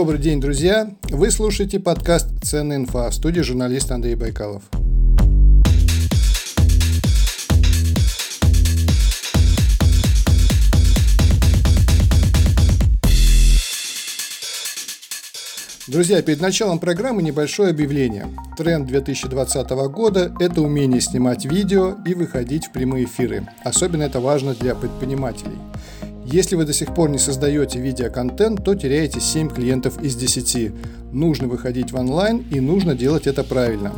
Добрый день, друзья! Вы слушаете подкаст «Ценная инфа» в студии журналист Андрей Байкалов. Друзья, перед началом программы небольшое объявление. Тренд 2020 года – это умение снимать видео и выходить в прямые эфиры. Особенно это важно для предпринимателей. Если вы до сих пор не создаете видеоконтент, то теряете 7 клиентов из 10. Нужно выходить в онлайн и нужно делать это правильно.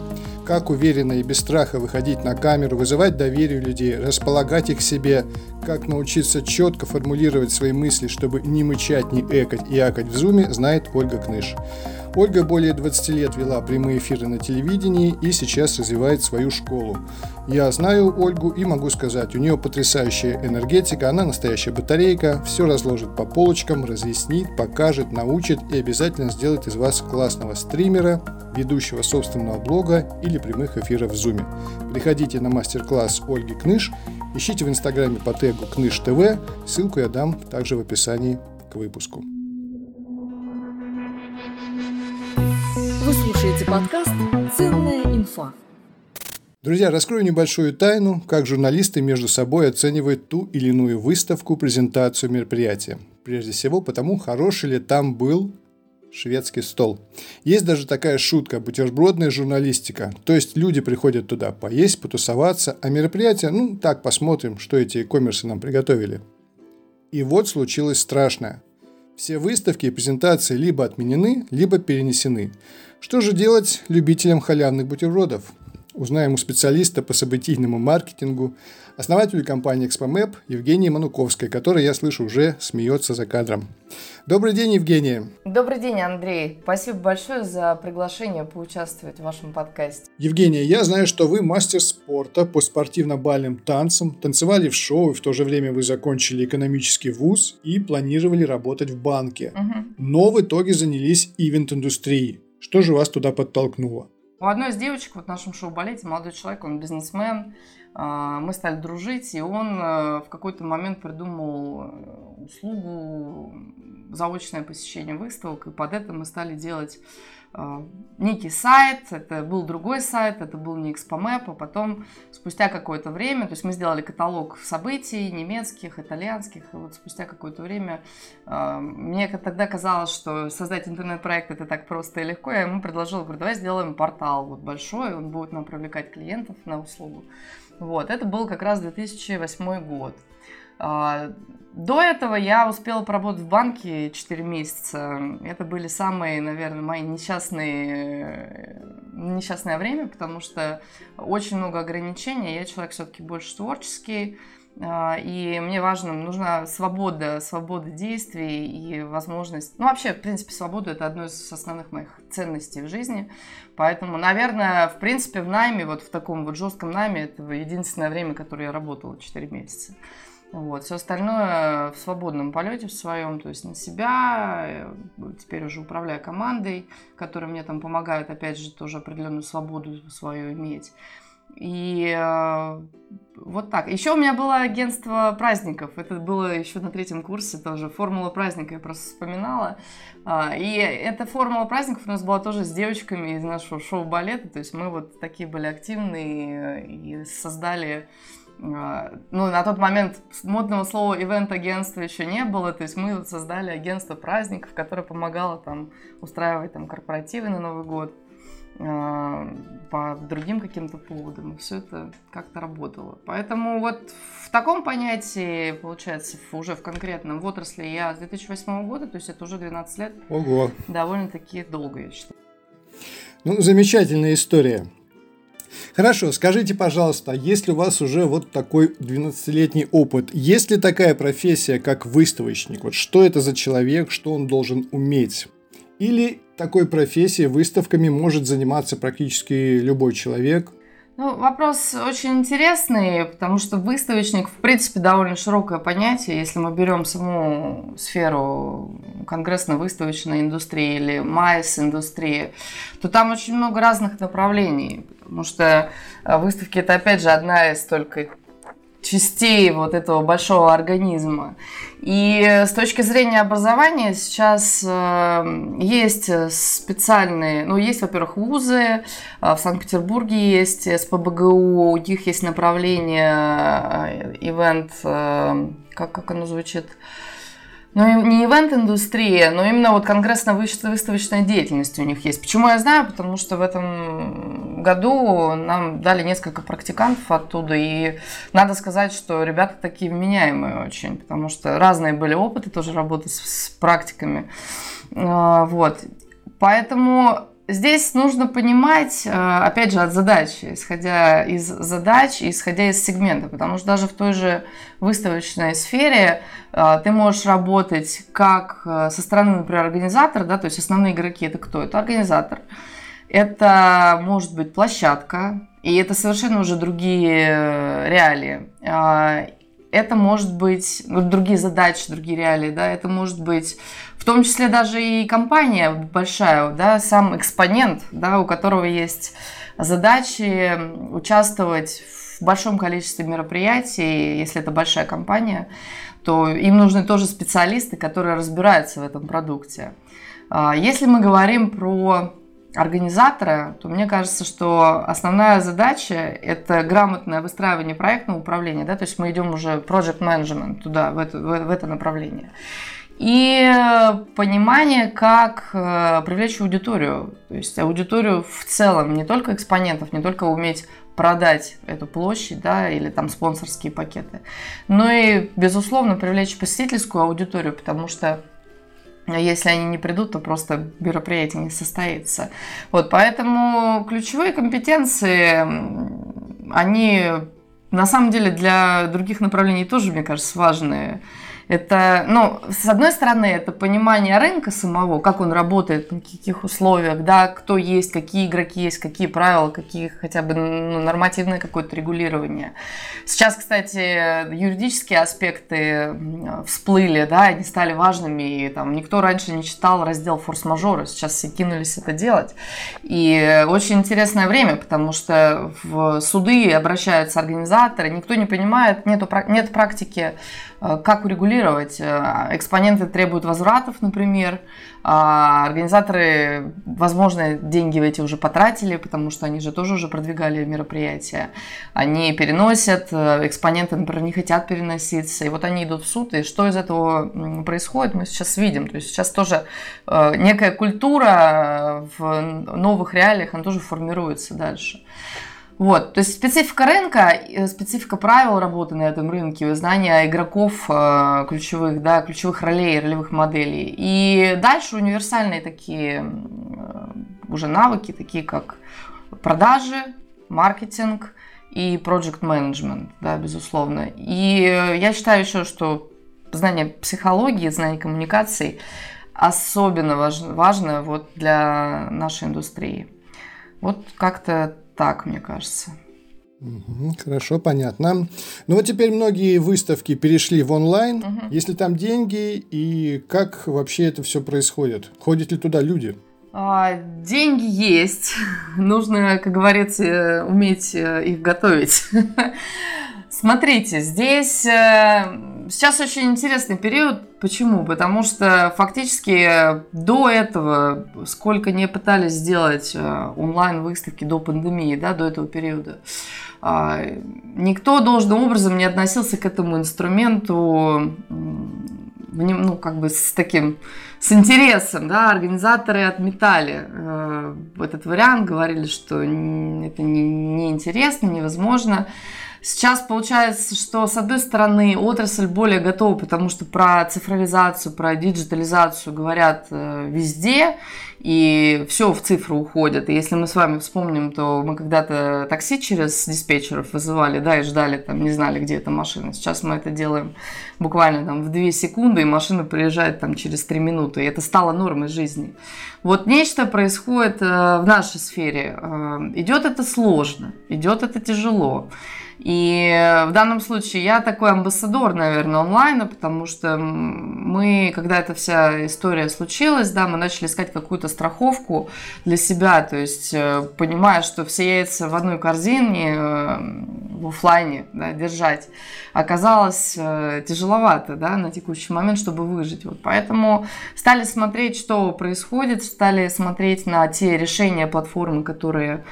Как уверенно и без страха выходить на камеру, вызывать доверие людей, располагать их к себе, как научиться четко формулировать свои мысли, чтобы не мычать, не экать и акать в зуме, знает Ольга Кныш. Ольга более 20 лет вела прямые эфиры на телевидении и сейчас развивает свою школу. Я знаю Ольгу и могу сказать, у нее потрясающая энергетика, она настоящая батарейка, все разложит по полочкам, разъяснит, покажет, научит и обязательно сделает из вас классного стримера, ведущего собственного блога или прямых эфиров в Zoom. Приходите на мастер-класс Ольги Кныш, ищите в инстаграме по тегу Кныш ТВ, ссылку я дам также в описании к выпуску. Слушаете подкаст «Ценная инфа». Друзья, раскрою небольшую тайну, как журналисты между собой оценивают ту или иную выставку, презентацию мероприятия. Прежде всего, потому хороший ли там был шведский стол. Есть даже такая шутка – бутербродная журналистика. То есть люди приходят туда поесть, потусоваться, а мероприятие, ну так, посмотрим, что эти коммерсы нам приготовили. И вот случилось страшное. Все выставки и презентации либо отменены, либо перенесены. Что же делать любителям халявных бутербродов? Узнаем у специалиста по событийному маркетингу, основателю компании ExpoMap Евгении Мануковской, которая, я слышу, уже смеется за кадром. Добрый день, Евгения. Добрый день, Андрей. Спасибо большое за приглашение поучаствовать в вашем подкасте. Евгения, я знаю, что вы мастер спорта по спортивно-бальным танцам, танцевали в шоу, и в то же время вы закончили экономический вуз и планировали работать в банке. Угу. Но в итоге занялись ивент-индустрией. Что же вас туда подтолкнуло? У одной из девочек вот в нашем шоу-балете молодой человек, он бизнесмен, а, мы стали дружить, и он э, в какой-то момент придумал э, услугу заочное посещение выставок, и под это мы стали делать некий сайт, это был другой сайт, это был не Expomap, а потом спустя какое-то время, то есть мы сделали каталог событий немецких, итальянских, и вот спустя какое-то время э, мне тогда казалось, что создать интернет-проект это так просто и легко, я ему предложила, говорю, давай сделаем портал вот большой, он будет нам привлекать клиентов на услугу. Вот, это был как раз 2008 год. А, до этого я успела поработать в банке 4 месяца. Это были самые, наверное, мои несчастные, несчастное время, потому что очень много ограничений. Я человек все-таки больше творческий. А, и мне важно, нужна свобода, свобода действий и возможность... Ну, вообще, в принципе, свобода – это одно из основных моих ценностей в жизни. Поэтому, наверное, в принципе, в найме, вот в таком вот жестком найме, это единственное время, которое я работала 4 месяца. Вот. Все остальное в свободном полете в своем, то есть на себя. Теперь уже управляю командой, которая мне там помогает, опять же, тоже определенную свободу свою иметь. И э, вот так. Еще у меня было агентство праздников. Это было еще на третьем курсе тоже. Формула праздника я просто вспоминала. А, и эта формула праздников у нас была тоже с девочками из нашего шоу-балета. То есть мы вот такие были активные и создали ну, на тот момент модного слова ивент-агентство еще не было, то есть мы создали агентство праздников, которое помогало там устраивать там корпоративы на Новый год, а, по другим каким-то поводам, и все это как-то работало. Поэтому вот в таком понятии, получается, уже в конкретном в отрасли я с 2008 года, то есть это уже 12 лет. Ого! Довольно-таки долго, я считаю. Ну, замечательная история. Хорошо, скажите, пожалуйста, если у вас уже вот такой 12-летний опыт, есть ли такая профессия, как выставочник? Вот что это за человек, что он должен уметь? Или такой профессией, выставками может заниматься практически любой человек? Ну, вопрос очень интересный, потому что выставочник, в принципе, довольно широкое понятие. Если мы берем саму сферу конгрессно-выставочной индустрии или майс-индустрии, то там очень много разных направлений. Потому что э, выставки – это, опять же, одна из только частей вот этого большого организма. И с точки зрения образования сейчас э, есть специальные, ну, есть, во-первых, вузы, э, в Санкт-Петербурге есть СПБГУ, у них есть направление, ивент, как, как оно звучит, ну, не ивент-индустрия, но именно вот конкретно выставочная деятельность у них есть. Почему я знаю? Потому что в этом году нам дали несколько практикантов оттуда, и надо сказать, что ребята такие вменяемые очень, потому что разные были опыты тоже работы с, с практиками. А, вот. Поэтому Здесь нужно понимать, э, опять же, от задачи, исходя из задач, исходя из сегмента, потому что даже в той же выставочной сфере э, ты можешь работать как э, со стороны, например, организатора, да, то есть основные игроки это кто? Это организатор. Это может быть площадка, и это совершенно уже другие реалии. Это может быть ну, другие задачи, другие реалии, да, это может быть в том числе даже и компания большая, да, сам экспонент, да, у которого есть задачи участвовать в большом количестве мероприятий, если это большая компания, то им нужны тоже специалисты, которые разбираются в этом продукте. А, если мы говорим про организатора, то мне кажется, что основная задача – это грамотное выстраивание проектного управления, да, то есть мы идем уже project management туда, в это, в, это направление. И понимание, как э, привлечь аудиторию, то есть аудиторию в целом, не только экспонентов, не только уметь продать эту площадь, да, или там спонсорские пакеты, но и, безусловно, привлечь посетительскую аудиторию, потому что если они не придут, то просто мероприятие не состоится. Вот, поэтому ключевые компетенции, они на самом деле для других направлений тоже, мне кажется, важные. Это, ну, с одной стороны, это понимание рынка самого, как он работает, на каких условиях, да, кто есть, какие игроки есть, какие правила, какие хотя бы ну, нормативное какое-то регулирование. Сейчас, кстати, юридические аспекты всплыли, да, они стали важными, и там никто раньше не читал раздел форс-мажора, сейчас все кинулись это делать. И очень интересное время, потому что в суды обращаются организаторы, никто не понимает, нету, нет практики как урегулировать? Э, экспоненты требуют возвратов, например. А организаторы, возможно, деньги эти уже потратили, потому что они же тоже уже продвигали мероприятия. Они переносят, э, экспоненты, например, не хотят переноситься. И вот они идут в суд. И что из этого происходит, мы сейчас видим. То есть сейчас тоже некая культура в новых реалиях, она тоже формируется дальше. Вот, то есть специфика рынка, специфика правил работы на этом рынке, знания игроков э, ключевых, да, ключевых ролей, ролевых моделей. И дальше универсальные такие э, уже навыки, такие как продажи, маркетинг и project management, да, безусловно. И я считаю еще, что знание психологии, знание коммуникаций особенно важно, важно вот для нашей индустрии. Вот как-то так, мне кажется. Хорошо, понятно. Ну вот теперь многие выставки перешли в онлайн. Угу. Есть ли там деньги и как вообще это все происходит? Ходят ли туда люди? А, деньги есть. Нужно, как говорится, уметь э, их готовить. Смотрите, здесь э, сейчас очень интересный период. Почему? Потому что фактически до этого, сколько не пытались сделать э, онлайн-выставки до пандемии, да, до этого периода, а, никто должным образом не относился к этому инструменту ну, как бы с таким, с интересом, да, организаторы отметали э, этот вариант, говорили, что это неинтересно, не невозможно. Сейчас получается, что с одной стороны отрасль более готова, потому что про цифровизацию, про диджитализацию говорят э, везде, и все в цифру уходит. И если мы с вами вспомним, то мы когда-то такси через диспетчеров вызывали, да, и ждали, там, не знали, где эта машина. Сейчас мы это делаем буквально там в 2 секунды, и машина приезжает там через 3 минуты. И это стало нормой жизни. Вот нечто происходит э, в нашей сфере. Э, идет это сложно, идет это тяжело. И в данном случае я такой амбассадор, наверное, онлайна, потому что мы, когда эта вся история случилась, да, мы начали искать какую-то страховку для себя, то есть э, понимая, что все яйца в одной корзине, э, в офлайне да, держать, оказалось э, тяжеловато да, на текущий момент, чтобы выжить. Вот поэтому стали смотреть, что происходит, стали смотреть на те решения платформы, которые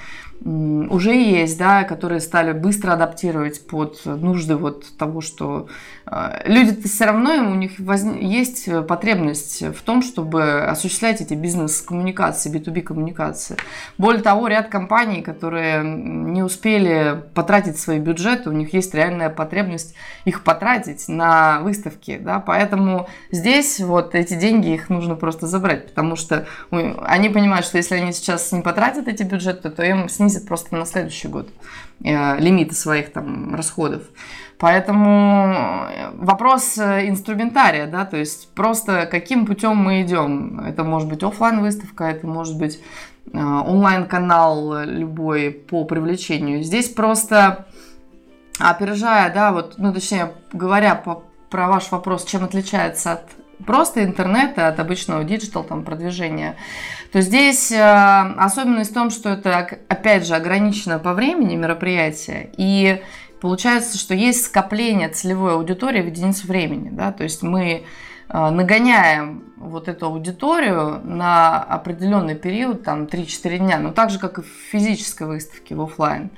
уже есть, да, которые стали быстро адаптировать под нужды вот того, что э, люди-то все равно у них воз... есть потребность в том, чтобы осуществлять эти бизнес-коммуникации, B2B коммуникации. Более того, ряд компаний, которые не успели потратить свои бюджеты, у них есть реальная потребность их потратить на выставки, да, поэтому здесь вот эти деньги их нужно просто забрать, потому что они понимают, что если они сейчас не потратят эти бюджеты, то им снизят снизит просто на следующий год э, лимиты своих там расходов. Поэтому э, вопрос э, инструментария, да, то есть просто каким путем мы идем. Это может быть офлайн выставка, это может быть онлайн-канал любой по привлечению. Здесь просто опережая, да, вот, ну, точнее, говоря по, про ваш вопрос, чем отличается от просто интернета, от обычного диджитал там продвижения, то здесь э, особенность в том, что это, опять же, ограничено по времени мероприятие, и получается, что есть скопление целевой аудитории в единицу времени, да, то есть мы э, нагоняем вот эту аудиторию на определенный период, там 3-4 дня, но так же, как и в физической выставке, в офлайн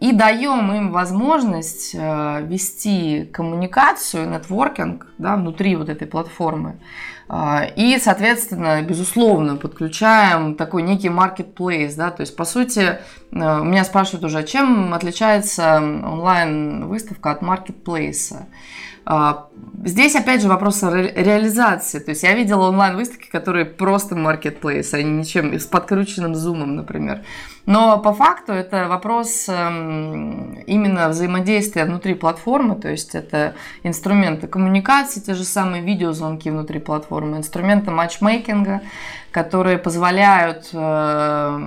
и даем им возможность э, вести коммуникацию, нетворкинг да, внутри вот этой платформы. Э, и, соответственно, безусловно, подключаем такой некий marketplace, да, то есть, по сути, э, меня спрашивают уже, чем отличается онлайн-выставка от маркетплейса. Здесь, опять же, вопрос ре- реализации. То есть я видела онлайн-выставки, которые просто marketplace, они ничем, с подкрученным зумом, например. Но по факту это вопрос эм, именно взаимодействия внутри платформы, то есть это инструменты коммуникации, те же самые видеозвонки внутри платформы, инструменты матчмейкинга, которые позволяют э,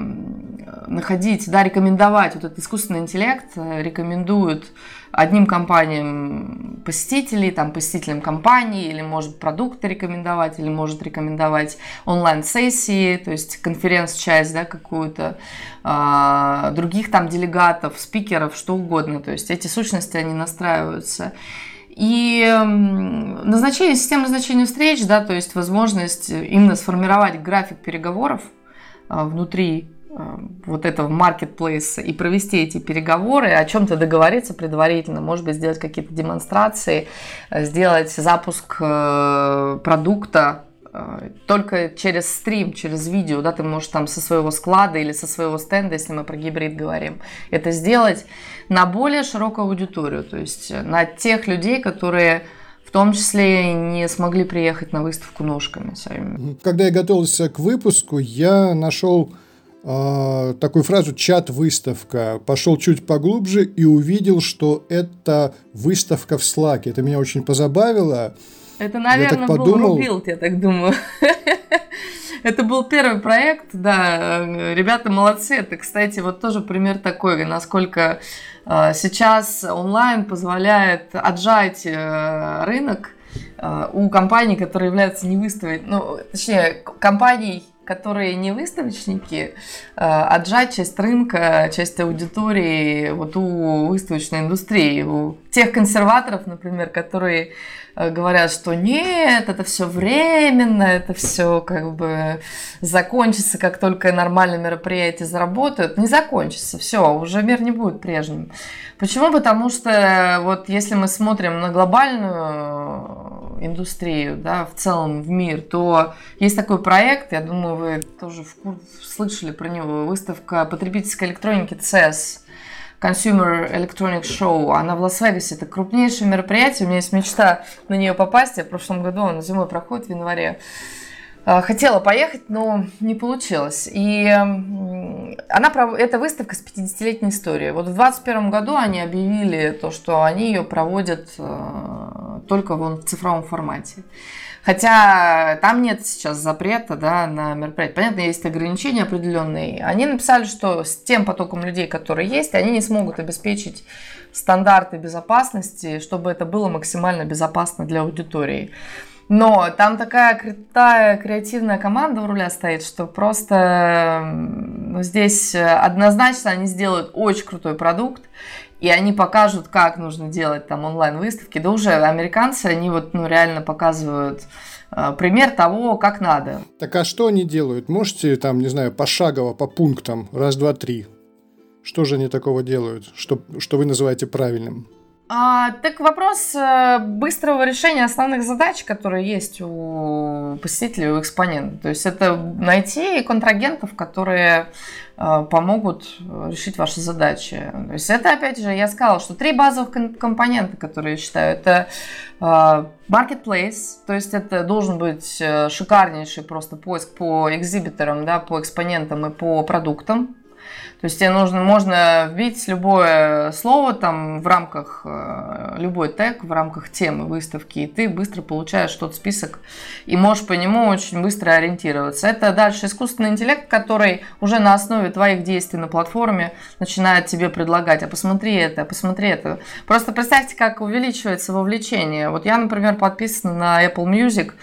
находить, да, рекомендовать, вот этот искусственный интеллект э, рекомендует одним компаниям посетителей, там, посетителям компании, или может продукты рекомендовать, или может рекомендовать онлайн-сессии, то есть конференц-часть, да, какую-то, а, других там делегатов, спикеров, что угодно, то есть эти сущности, они настраиваются. И назначение, система назначения встреч, да, то есть возможность именно сформировать график переговоров а, внутри Э, вот этого маркетплейса и провести эти переговоры, о чем-то договориться предварительно, может быть, сделать какие-то демонстрации, э, сделать запуск э, продукта только через стрим, через видео, да, ты можешь там со своего склада или со своего стенда, если мы про гибрид говорим, это сделать на более широкую аудиторию, то есть на тех людей, которые в том числе не смогли приехать на выставку ножками своими. Когда я готовился к выпуску, я нашел э, такую фразу «чат-выставка». Пошел чуть поглубже и увидел, что это выставка в Slack. Это меня очень позабавило. Это, наверное, был подумал... Рубилд, я так думаю. Это был первый проект, да, ребята молодцы. Это, кстати, вот тоже пример такой, насколько э, сейчас онлайн позволяет отжать э, рынок э, у компаний, которые являются не выставить, ну, точнее, компаний, которые не выставочники, отжать часть рынка, часть аудитории вот у выставочной индустрии, у тех консерваторов, например, которые говорят, что нет, это все временно, это все как бы закончится, как только нормальные мероприятия заработают. Не закончится, все, уже мир не будет прежним. Почему? Потому что вот если мы смотрим на глобальную индустрию, да, в целом в мир, то есть такой проект, я думаю, вы тоже в курс, слышали про него, выставка потребительской электроники CES, Consumer Electronic Show. Она в Лас-Вегасе. Это крупнейшее мероприятие. У меня есть мечта на нее попасть. Я в прошлом году, она зимой проходит в январе. А, хотела поехать, но не получилось. И она, эта выставка с 50-летней историей. Вот в 2021 году они объявили то, что они ее проводят э, только в цифровом формате. Хотя там нет сейчас запрета да, на мероприятие. Понятно, есть ограничения определенные. Они написали, что с тем потоком людей, которые есть, они не смогут обеспечить стандарты безопасности, чтобы это было максимально безопасно для аудитории. Но там такая крутая креативная команда у руля стоит, что просто ну, здесь однозначно они сделают очень крутой продукт. и они покажут, как нужно делать там онлайн-выставки. Да уже американцы, они вот ну, реально показывают э, пример того, как надо. Так а что они делают? Можете там, не знаю, пошагово, по пунктам, раз, два, три? Что же они такого делают, что, что вы называете правильным? А, так вопрос э, быстрого решения основных задач, которые есть у посетителей, у экспонента. То есть это найти контрагентов, которые э, помогут решить ваши задачи. То есть это, опять же, я сказала, что три базовых компонента, которые я считаю, это э, marketplace, то есть это должен быть шикарнейший просто поиск по экзибиторам, да, по экспонентам и по продуктам, то есть тебе нужно, можно вбить любое слово там в рамках, э, любой тег в рамках темы выставки, и ты быстро получаешь тот список и можешь по нему очень быстро ориентироваться. Это дальше искусственный интеллект, который уже на основе твоих действий на платформе начинает тебе предлагать, а посмотри это, посмотри это. Просто представьте, как увеличивается вовлечение. Вот я, например, подписана на Apple Music,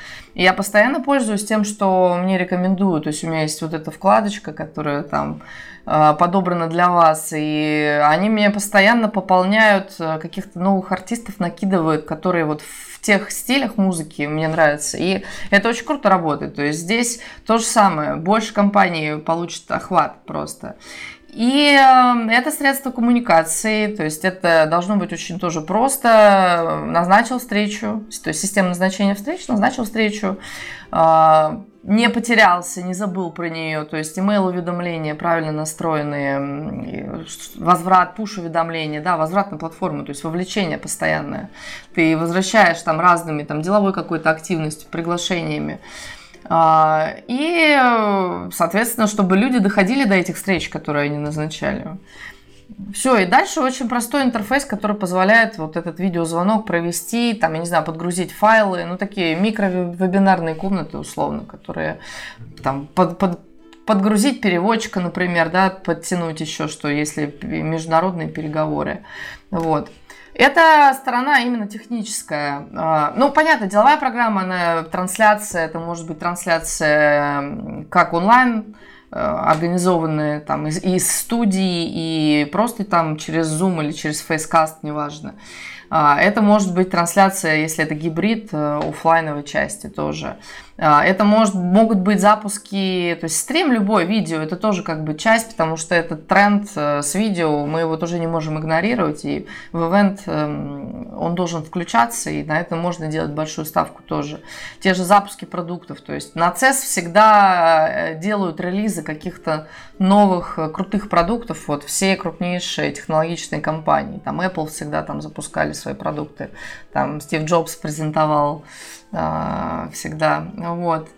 я постоянно пользуюсь тем, что мне рекомендуют. То есть у меня есть вот эта вкладочка, которая там Э, подобрано для вас. И они мне постоянно пополняют э, каких-то новых артистов, накидывают, которые вот в тех стилях музыки мне нравятся. И это очень круто работает. То есть здесь то же самое. Больше компаний получит охват просто. И э, это средство коммуникации, то есть это должно быть очень тоже просто. Назначил встречу, то есть система назначения встреч, назначил встречу, не потерялся, не забыл про нее, то есть email-уведомления правильно настроенные, возврат, пуш-уведомления, да, возврат на платформу, то есть вовлечение постоянное. Ты возвращаешь там разными, там, деловой какой-то активностью, приглашениями. А, и, соответственно, чтобы люди доходили до этих встреч, которые они назначали. Все, и дальше очень простой интерфейс, который позволяет вот этот видеозвонок провести, там, я не знаю, подгрузить файлы, ну, такие микровебинарные комнаты, условно, которые там под, под, подгрузить переводчика, например, да, подтянуть еще, что если международные переговоры. Вот. Это сторона именно техническая. А, ну, понятно, деловая программа, она трансляция, это может быть трансляция как онлайн, Э, организованные там из, из студии и просто там через Zoom или через Facecast, неважно. А, это может быть трансляция, если это гибрид, э, офлайновой части тоже. А, это может, могут быть запуски, то есть стрим, любой видео, это тоже как бы часть, потому что этот тренд э, с видео, мы его тоже не можем игнорировать, и в ивент эм, он должен включаться, и на этом можно делать большую ставку тоже. Те же запуски продуктов, то есть на CES всегда э, делают релизы каких-то новых э, крутых продуктов, вот все крупнейшие технологичные компании, там Apple всегда там запускали свои продукты, там Стив Джобс презентовал всегда. Вот.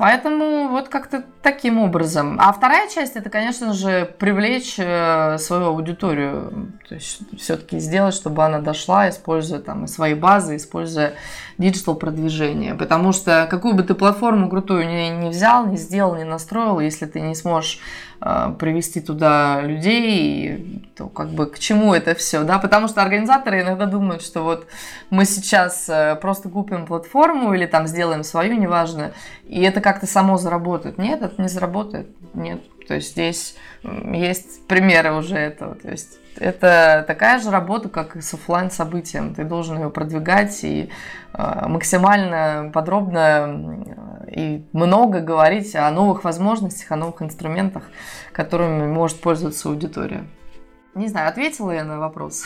Поэтому вот как-то таким образом. А вторая часть это, конечно же, привлечь э, свою аудиторию. То есть все-таки сделать, чтобы она дошла, используя там свои базы, используя диджитал продвижение. Потому что какую бы ты платформу крутую не, не взял, не сделал, не настроил, если ты не сможешь э, привести туда людей, то как бы к чему это все, да? Потому что организаторы иногда думают, что вот мы сейчас э, просто купим платформу или там сделаем свою, неважно, и это как-то само заработает. Нет, это не заработает. Нет. То есть здесь есть примеры уже этого. То есть это такая же работа, как и с офлайн событием. Ты должен ее продвигать и э, максимально подробно и много говорить о новых возможностях, о новых инструментах, которыми может пользоваться аудитория. Не знаю, ответила я на вопрос?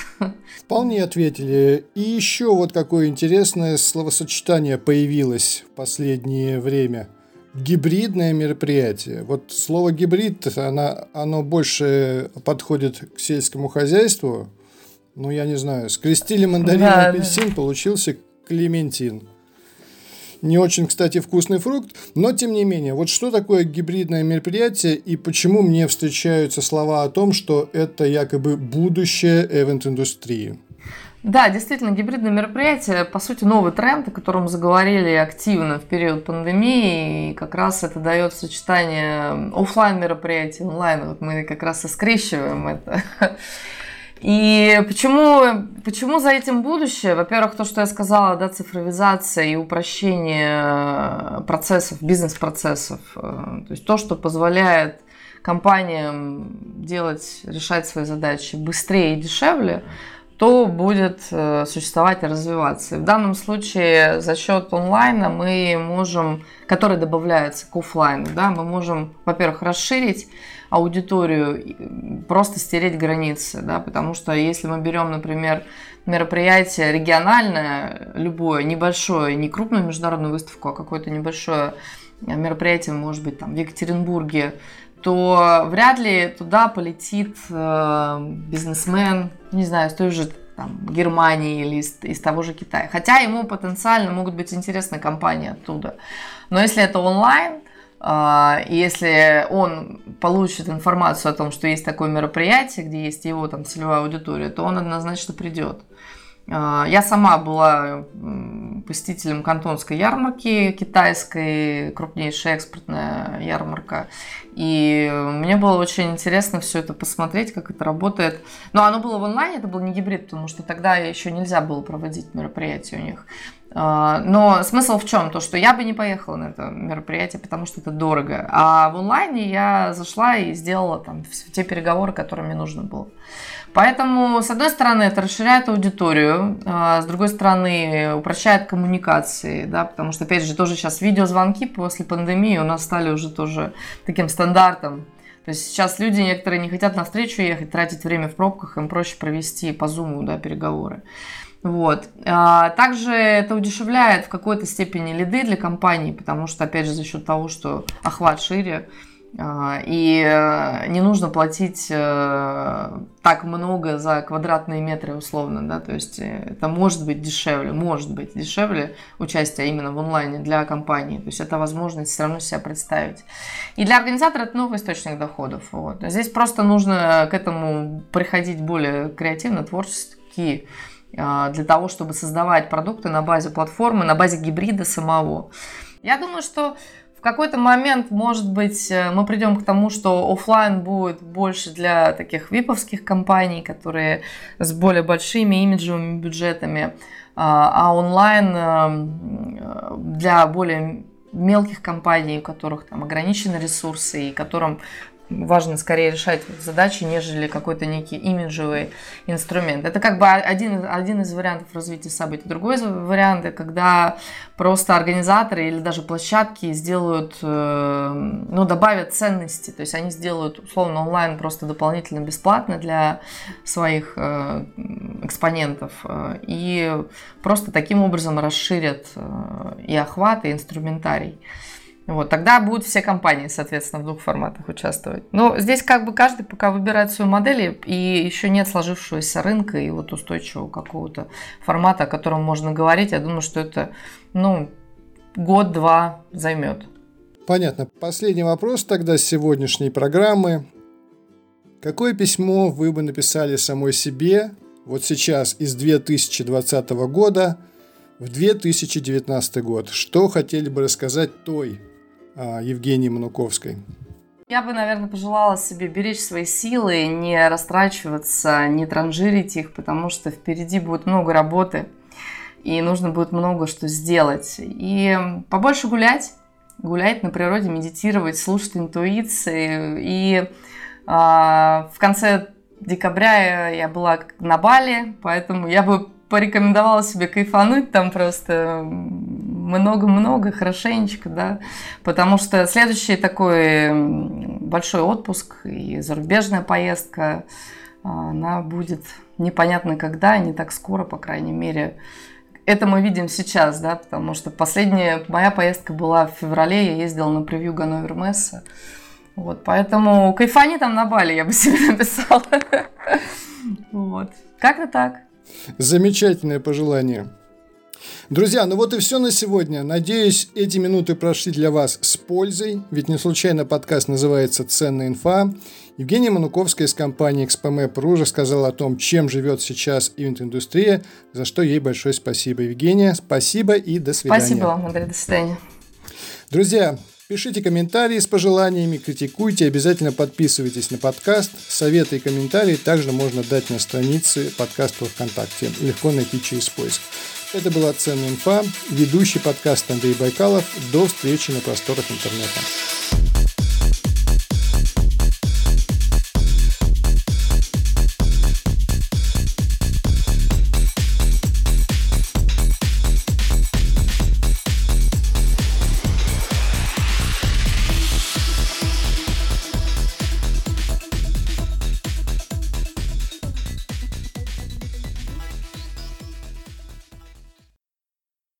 Вполне ответили. И еще вот какое интересное словосочетание появилось в последнее время. Гибридное мероприятие. Вот слово гибрид, оно, оно больше подходит к сельскому хозяйству. Ну, я не знаю, скрестили мандарин да, апельсин, да. получился клементин. Не очень, кстати, вкусный фрукт, но тем не менее. Вот что такое гибридное мероприятие и почему мне встречаются слова о том, что это якобы будущее эвент-индустрии? Да, действительно, гибридное мероприятие, по сути, новый тренд, о котором заговорили активно в период пандемии, и как раз это дает сочетание офлайн мероприятий, онлайн, вот мы как раз и скрещиваем это. И почему, почему за этим будущее? Во-первых, то, что я сказала, да, цифровизация и упрощение процессов, бизнес-процессов. То есть то, что позволяет компаниям делать, решать свои задачи быстрее и дешевле, то будет э, существовать и развиваться. И в данном случае за счет онлайна мы можем, который добавляется к офлайну, да, мы можем, во-первых, расширить аудиторию, просто стереть границы, да, потому что если мы берем, например, мероприятие региональное, любое, небольшое, не крупную международную выставку, а какое-то небольшое мероприятие, может быть, там в Екатеринбурге, то вряд ли туда полетит э, бизнесмен, не знаю, с той же там, Германии или из, из того же Китая. Хотя ему потенциально могут быть интересны компании оттуда. Но если это онлайн, э, и если он получит информацию о том, что есть такое мероприятие, где есть его там целевая аудитория, то он однозначно придет. А, я сама была посетителем кантонской ярмарки, китайской, крупнейшая экспортная ярмарка. И мне было очень интересно все это посмотреть, как это работает. Но оно было в онлайне, это был не гибрид, потому что тогда еще нельзя было проводить мероприятия у них. А, но смысл в чем? То, что я бы не поехала на это мероприятие, потому что это дорого. А в онлайне я зашла и сделала там те переговоры, которые мне нужно было. Поэтому, с одной стороны, это расширяет аудиторию, а с другой стороны, упрощает коммуникации, да, потому что, опять же, тоже сейчас видеозвонки после пандемии у нас стали уже тоже таким стандартом. То есть сейчас люди некоторые не хотят на встречу ехать, тратить время в пробках, им проще провести по зуму да, переговоры. Вот. А также это удешевляет в какой-то степени лиды для компании, потому что, опять же, за счет того, что охват шире, и э, не нужно платить э, так много за квадратные метры условно, да, то есть э, это может быть дешевле, может быть дешевле участие именно в онлайне для компании, то есть это возможность все равно себя представить. И для организатора это новый источник доходов. Вот. Здесь просто нужно к этому приходить более креативно, творчески, для того, чтобы создавать продукты на базе платформы, на базе гибрида самого. Я думаю, что какой-то момент, может быть, э, мы придем к тому, что офлайн будет больше для таких виповских компаний, которые с более большими имиджевыми бюджетами, а, а онлайн э, для более мелких компаний, у которых там ограничены ресурсы и которым важно скорее решать задачи, нежели какой-то некий имиджевый инструмент. Это как бы один, один из вариантов развития событий. Другой вариант, когда просто организаторы или даже площадки сделают, э, ну, добавят ценности, то есть они сделают условно онлайн просто дополнительно бесплатно для своих э, экспонентов э, и просто таким образом расширят и охват, и инструментарий. Вот, тогда будут все компании, соответственно, в двух форматах участвовать. Но здесь как бы каждый пока выбирает свою модель, и еще нет сложившегося рынка и вот устойчивого какого-то формата, о котором можно говорить. Я думаю, что это, ну, год-два займет. Понятно. Последний вопрос тогда сегодняшней программы. Какое письмо вы бы написали самой себе вот сейчас из 2020 года в 2019 год? Что хотели бы рассказать той Евгении Мануковской? Я бы, наверное, пожелала себе беречь свои силы, не растрачиваться, не транжирить их, потому что впереди будет много работы, и нужно будет много что сделать. И побольше гулять, гулять на природе, медитировать, слушать интуиции. И э, в конце декабря я была на Бали, поэтому я бы порекомендовала себе кайфануть там просто много-много, хорошенечко, да, потому что следующий такой большой отпуск и зарубежная поездка, она будет непонятно когда, не так скоро, по крайней мере. Это мы видим сейчас, да, потому что последняя моя поездка была в феврале, я ездила на превью Ганновер Месса. Вот, поэтому кайфани там на Бали, я бы себе написала. Вот. Как-то так. Замечательное пожелание. Друзья, ну вот и все на сегодня. Надеюсь, эти минуты прошли для вас с пользой, ведь не случайно подкаст называется «Ценная инфа». Евгения Мануковская из компании XPMAP.ru рассказала о том, чем живет сейчас ивент-индустрия, за что ей большое спасибо. Евгения, спасибо и до свидания. Спасибо вам, Андрей, до свидания. Друзья, Пишите комментарии с пожеланиями, критикуйте, обязательно подписывайтесь на подкаст. Советы и комментарии также можно дать на странице подкаста ВКонтакте. Легко найти через поиск. Это была «Ценная инфа», ведущий подкаст Андрей Байкалов. До встречи на просторах интернета.